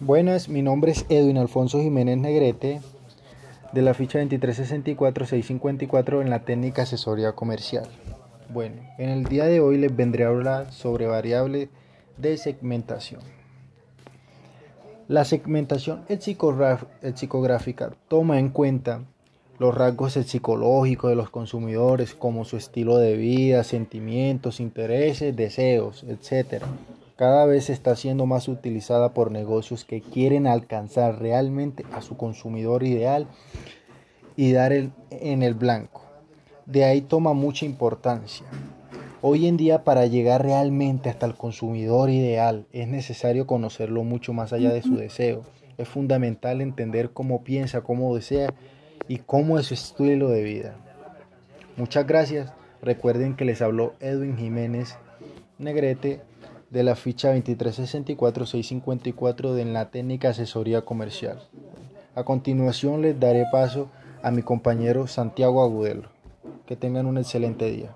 Buenas, mi nombre es Edwin Alfonso Jiménez Negrete de la ficha 2364-654 en la técnica asesoría comercial. Bueno, en el día de hoy les vendré a hablar sobre variables de segmentación. La segmentación psicográfica toma en cuenta los rasgos psicológicos de los consumidores como su estilo de vida, sentimientos, intereses, deseos, etc cada vez está siendo más utilizada por negocios que quieren alcanzar realmente a su consumidor ideal y dar el, en el blanco. De ahí toma mucha importancia. Hoy en día para llegar realmente hasta el consumidor ideal es necesario conocerlo mucho más allá de su deseo. Es fundamental entender cómo piensa, cómo desea y cómo es su estilo de vida. Muchas gracias. Recuerden que les habló Edwin Jiménez Negrete de la ficha 2364-654 de la técnica asesoría comercial. A continuación les daré paso a mi compañero Santiago Agudelo. Que tengan un excelente día.